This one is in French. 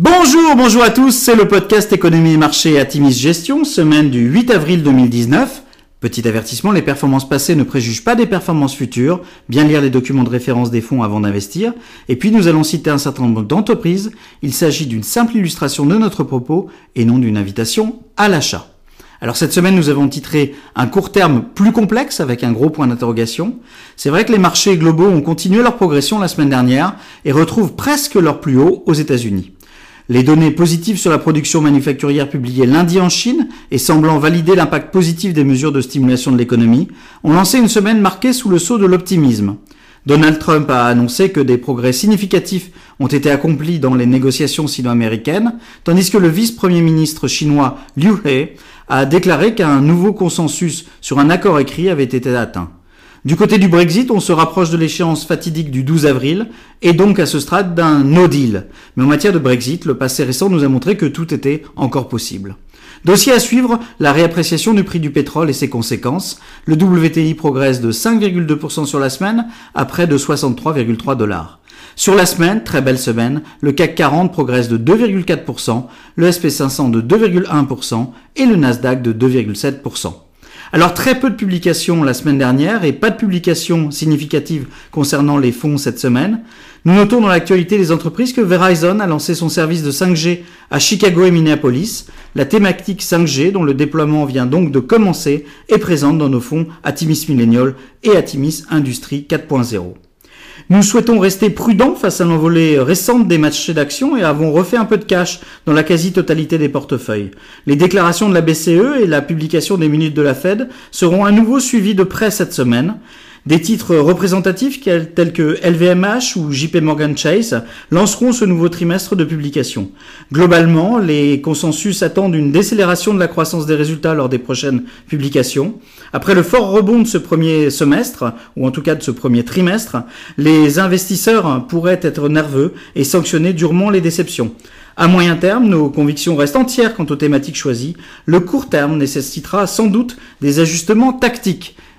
Bonjour, bonjour à tous, c'est le podcast Économie et Marché Atimis Gestion, semaine du 8 avril 2019. Petit avertissement, les performances passées ne préjugent pas des performances futures, bien lire les documents de référence des fonds avant d'investir, et puis nous allons citer un certain nombre d'entreprises, il s'agit d'une simple illustration de notre propos et non d'une invitation à l'achat. Alors cette semaine, nous avons titré un court terme plus complexe avec un gros point d'interrogation. C'est vrai que les marchés globaux ont continué leur progression la semaine dernière et retrouvent presque leur plus haut aux États-Unis. Les données positives sur la production manufacturière publiées lundi en Chine et semblant valider l'impact positif des mesures de stimulation de l'économie ont lancé une semaine marquée sous le sceau de l'optimisme. Donald Trump a annoncé que des progrès significatifs ont été accomplis dans les négociations sino-américaines, tandis que le vice-premier ministre chinois Liu He a déclaré qu'un nouveau consensus sur un accord écrit avait été atteint. Du côté du Brexit, on se rapproche de l'échéance fatidique du 12 avril et donc à ce stade d'un no deal. Mais en matière de Brexit, le passé récent nous a montré que tout était encore possible. Dossier à suivre, la réappréciation du prix du pétrole et ses conséquences. Le WTI progresse de 5,2% sur la semaine à près de 63,3 dollars. Sur la semaine, très belle semaine, le CAC 40 progresse de 2,4%, le SP500 de 2,1% et le Nasdaq de 2,7%. Alors très peu de publications la semaine dernière et pas de publications significatives concernant les fonds cette semaine. Nous notons dans l'actualité des entreprises que Verizon a lancé son service de 5G à Chicago et Minneapolis. La thématique 5G, dont le déploiement vient donc de commencer, est présente dans nos fonds Atimis Millennial et Atimis Industrie 4.0. Nous souhaitons rester prudents face à l'envolée récente des marchés d'actions et avons refait un peu de cash dans la quasi-totalité des portefeuilles. Les déclarations de la BCE et la publication des minutes de la Fed seront à nouveau suivies de près cette semaine. Des titres représentatifs tels que LVMH ou JP Morgan Chase lanceront ce nouveau trimestre de publication. Globalement, les consensus attendent une décélération de la croissance des résultats lors des prochaines publications. Après le fort rebond de ce premier semestre, ou en tout cas de ce premier trimestre, les investisseurs pourraient être nerveux et sanctionner durement les déceptions. À moyen terme, nos convictions restent entières quant aux thématiques choisies. Le court terme nécessitera sans doute des ajustements tactiques.